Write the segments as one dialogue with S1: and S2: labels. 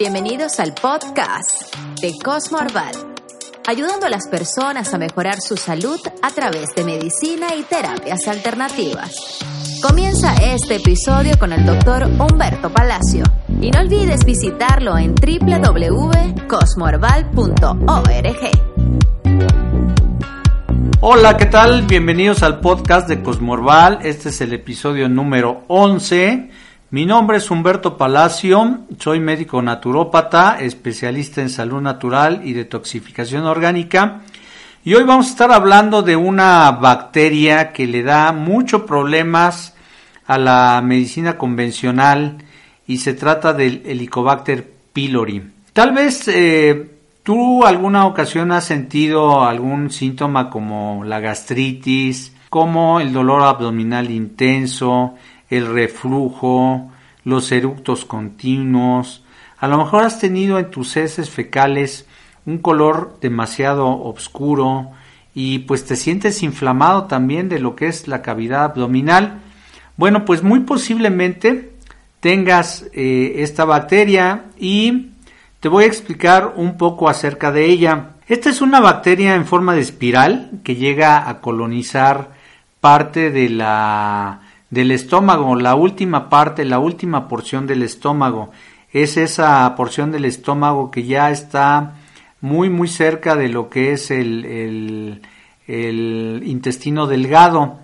S1: Bienvenidos al podcast de Cosmo ayudando a las personas a mejorar su salud a través de medicina y terapias alternativas. Comienza este episodio con el doctor Humberto Palacio y no olvides visitarlo en www.cosmoarval.org.
S2: Hola, ¿qué tal? Bienvenidos al podcast de Cosmorval. Este es el episodio número 11. Mi nombre es Humberto Palacio, soy médico naturópata, especialista en salud natural y detoxificación orgánica. Y hoy vamos a estar hablando de una bacteria que le da muchos problemas a la medicina convencional y se trata del Helicobacter pylori. Tal vez eh, tú alguna ocasión has sentido algún síntoma como la gastritis, como el dolor abdominal intenso, el reflujo, los eructos continuos. A lo mejor has tenido en tus heces fecales un color demasiado oscuro y pues te sientes inflamado también de lo que es la cavidad abdominal. Bueno, pues muy posiblemente tengas eh, esta bacteria y te voy a explicar un poco acerca de ella. Esta es una bacteria en forma de espiral que llega a colonizar parte de la del estómago, la última parte, la última porción del estómago. Es esa porción del estómago que ya está muy muy cerca de lo que es el, el, intestino delgado.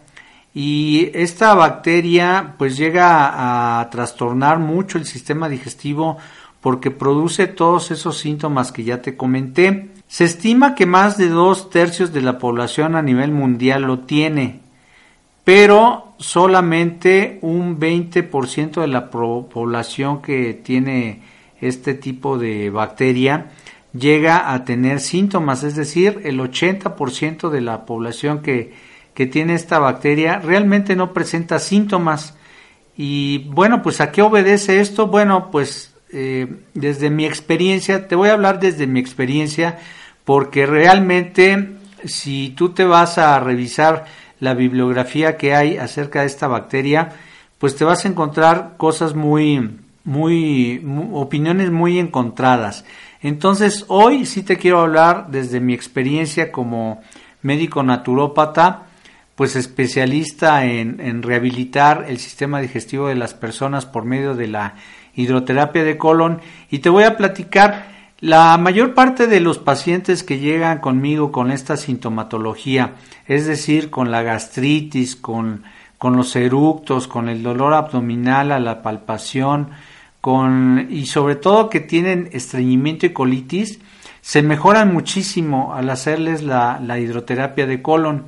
S2: Y esta bacteria pues llega a trastornar mucho el sistema digestivo porque produce todos esos síntomas que ya te comenté. Se estima que más de dos tercios de la población a nivel mundial lo tiene pero solamente un 20% de la población que tiene este tipo de bacteria llega a tener síntomas, es decir, el 80% de la población que, que tiene esta bacteria realmente no presenta síntomas. Y bueno, pues a qué obedece esto? Bueno, pues eh, desde mi experiencia, te voy a hablar desde mi experiencia, porque realmente si tú te vas a revisar la bibliografía que hay acerca de esta bacteria, pues te vas a encontrar cosas muy, muy, opiniones muy encontradas. Entonces, hoy sí te quiero hablar desde mi experiencia como médico naturópata, pues especialista en, en rehabilitar el sistema digestivo de las personas por medio de la hidroterapia de colon y te voy a platicar la mayor parte de los pacientes que llegan conmigo con esta sintomatología, es decir, con la gastritis, con, con los eructos, con el dolor abdominal a la palpación, con, y sobre todo que tienen estreñimiento y colitis, se mejoran muchísimo al hacerles la, hidroterapia de colon.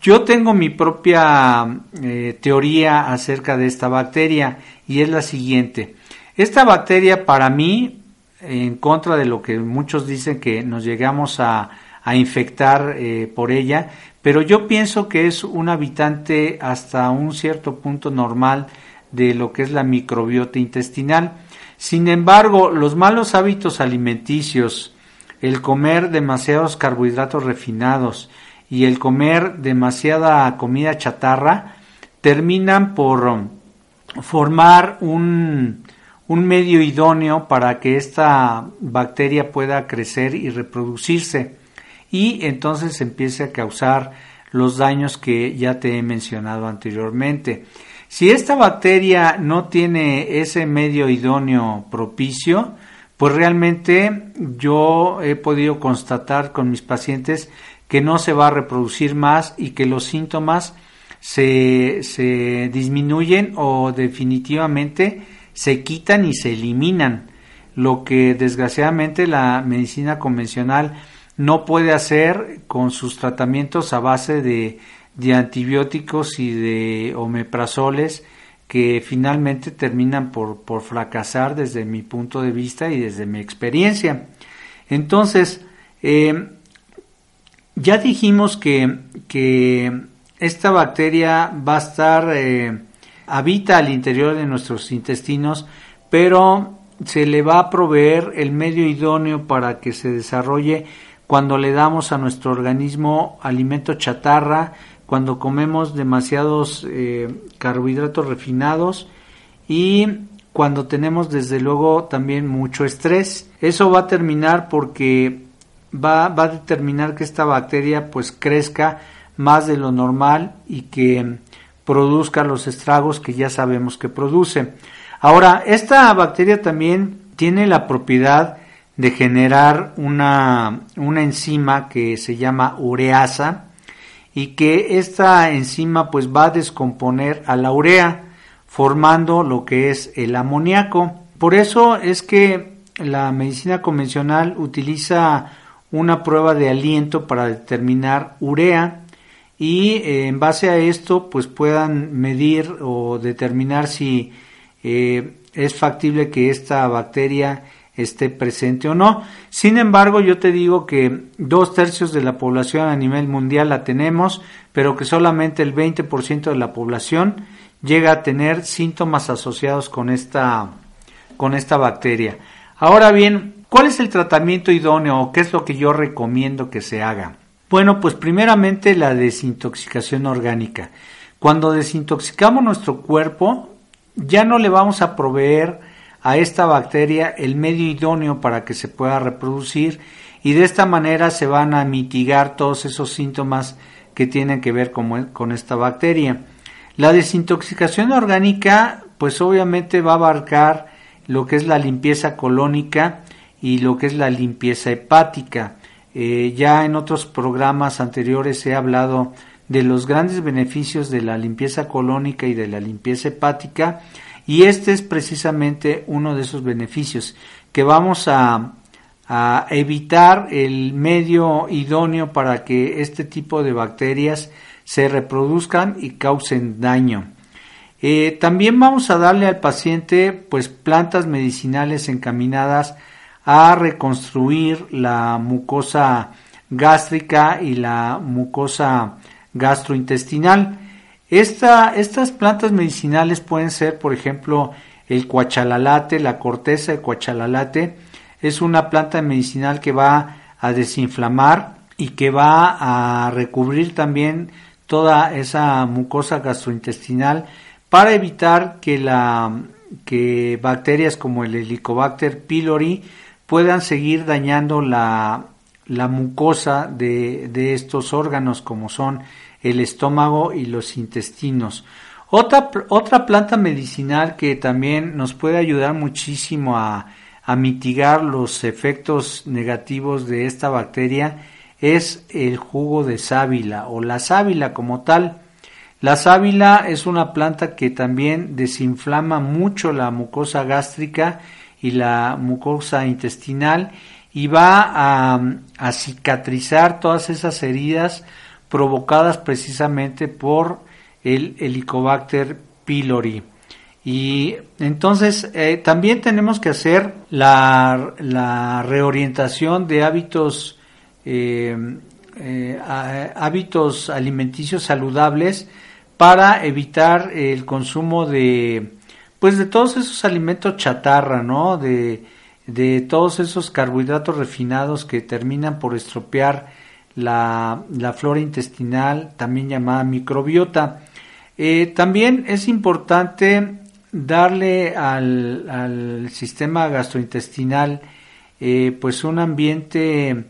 S2: Yo tengo mi propia eh, teoría acerca de esta bacteria y es la siguiente. Esta bacteria para mí en contra de lo que muchos dicen que nos llegamos a, infectar eh, por ella, pero yo pienso que es un habitante hasta un cierto punto normal de lo que es la microbiota intestinal. Sin embargo, los malos hábitos alimenticios, el comer demasiados carbohidratos refinados y el comer demasiada comida chatarra terminan por formar un, un medio idóneo para que esta bacteria pueda crecer y reproducirse y entonces empiece a causar los daños que ya te he mencionado anteriormente. Si esta bacteria no tiene ese medio idóneo propicio, pues realmente yo he podido constatar con mis pacientes que no se va a reproducir más y que los síntomas se, se disminuyen o definitivamente se quitan y se eliminan, lo que desgraciadamente la medicina convencional no puede hacer con sus tratamientos a base de, de antibióticos y de omeprazoles que finalmente terminan por, por fracasar desde mi punto de vista y desde mi experiencia. Entonces, eh, ya dijimos que, que, esta bacteria va a estar, eh, habita al interior de nuestros intestinos, pero se le va a proveer el medio idóneo para que se desarrolle cuando le damos a nuestro organismo alimento chatarra, cuando comemos demasiados eh, carbohidratos refinados y cuando tenemos desde luego también mucho estrés. Eso va a terminar porque va, va, a determinar que esta bacteria pues crezca más de lo normal y que produzca los estragos que ya sabemos que produce. Ahora, esta bacteria también tiene la propiedad de generar una, una enzima que se llama ureasa, y que esta enzima pues va a descomponer a la urea formando lo que es el amoníaco. Por eso es que la medicina convencional utiliza una prueba de aliento para determinar urea y eh, en base a esto pues puedan medir o determinar si eh, es factible que esta bacteria esté presente o no. Sin embargo, yo te digo que dos tercios de la población a nivel mundial la tenemos, pero que solamente el 20% de la población llega a tener síntomas asociados con esta, con esta bacteria. Ahora bien, ¿cuál es el tratamiento idóneo o qué es lo que yo recomiendo que se haga? Bueno, pues primeramente la desintoxicación orgánica. Cuando desintoxicamos nuestro cuerpo, ya no le vamos a proveer a esta bacteria el medio idóneo para que se pueda reproducir y de esta manera se van a mitigar todos esos síntomas que tienen que ver con, con esta bacteria. La desintoxicación orgánica pues obviamente va a abarcar lo que es la limpieza colónica y lo que es la limpieza hepática. Eh, ya en otros programas anteriores he hablado de los grandes beneficios de la limpieza colónica y de la limpieza hepática y este es precisamente uno de esos beneficios, que vamos a, evitar el medio idóneo para que este tipo de bacterias se reproduzcan y causen daño. Eh, también vamos a darle al paciente pues plantas medicinales encaminadas a reconstruir la mucosa gástrica y la mucosa gastrointestinal. Estas plantas medicinales pueden ser, por ejemplo, el cuachalalate, la corteza de cuachalalate, es una planta medicinal que va a desinflamar y que va a recubrir también toda esa mucosa gastrointestinal para evitar que, la, que bacterias como el Helicobacter pylori puedan seguir dañando la, la mucosa de, de estos órganos como son el estómago y los intestinos. Otra, otra planta medicinal que también nos puede ayudar muchísimo a, a mitigar los efectos negativos de esta bacteria es el jugo de sábila o la sábila como tal. La sábila es una planta que también desinflama mucho la mucosa gástrica y la mucosa intestinal y va a, cicatrizar todas esas heridas provocadas precisamente por el Helicobacter pylori. Y entonces eh, también tenemos que hacer la, reorientación de hábitos, eh, eh, hábitos alimenticios saludables para evitar el consumo de, pues de todos esos alimentos chatarra, ¿no? De, de todos esos carbohidratos refinados que terminan por estropear la, flora intestinal, también llamada microbiota. Eh, también es importante darle al, sistema gastrointestinal eh, pues un ambiente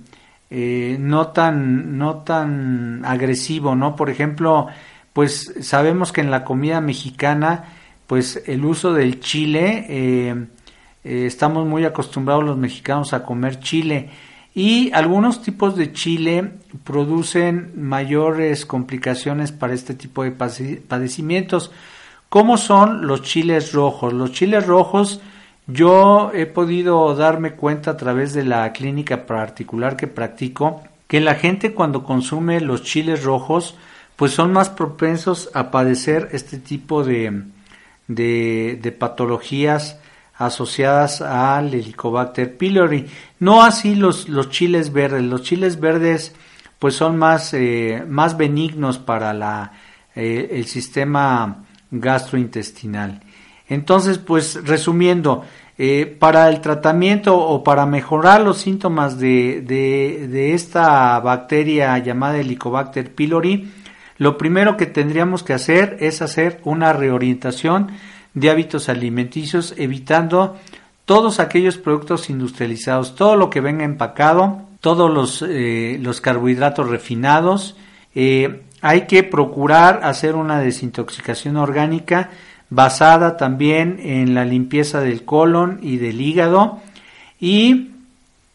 S2: eh, no tan no tan agresivo no por ejemplo pues sabemos que en la comida mexicana pues el uso del chile estamos muy acostumbrados los mexicanos a comer chile y algunos tipos de chile producen mayores complicaciones para este tipo de padecimientos, como son los chiles rojos. Los chiles rojos yo he podido darme cuenta a través de la clínica particular que practico que la gente cuando consume los chiles rojos pues son más propensos a padecer este tipo de, de, patologías asociadas al Helicobacter pylori. No así los, los chiles verdes. Los chiles verdes pues son más, eh, más benignos para la, eh, el sistema gastrointestinal. Entonces, pues resumiendo, eh, para el tratamiento o para mejorar los síntomas de, de, de esta bacteria llamada Helicobacter pylori, lo primero que tendríamos que hacer es hacer una reorientación de hábitos alimenticios, evitando todos aquellos productos industrializados, todo lo que venga empacado, todos los, eh, los carbohidratos refinados. Eh, hay que procurar hacer una desintoxicación orgánica basada también en la limpieza del colon y del hígado y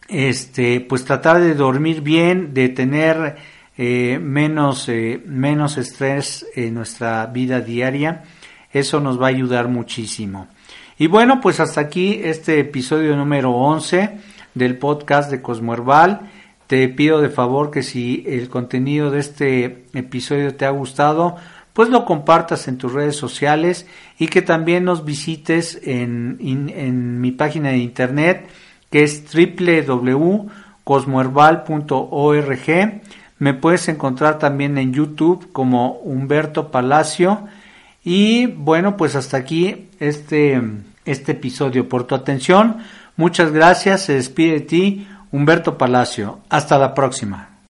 S2: este pues tratar de dormir bien, de tener eh, menos, eh, menos estrés en nuestra vida diaria. Eso nos va a ayudar muchísimo. Y bueno, pues hasta aquí este episodio número 11 del podcast de Cosmoherbal. Te pido de favor que si el contenido de este episodio te ha gustado, pues lo compartas en tus redes sociales y que también nos visites en, en mi página de internet que es www.cosmoherbal.org me puedes encontrar también en YouTube como Humberto Palacio. Y bueno, pues hasta aquí este, este episodio. Por tu atención, muchas gracias. Se despide de ti Humberto Palacio. Hasta la próxima.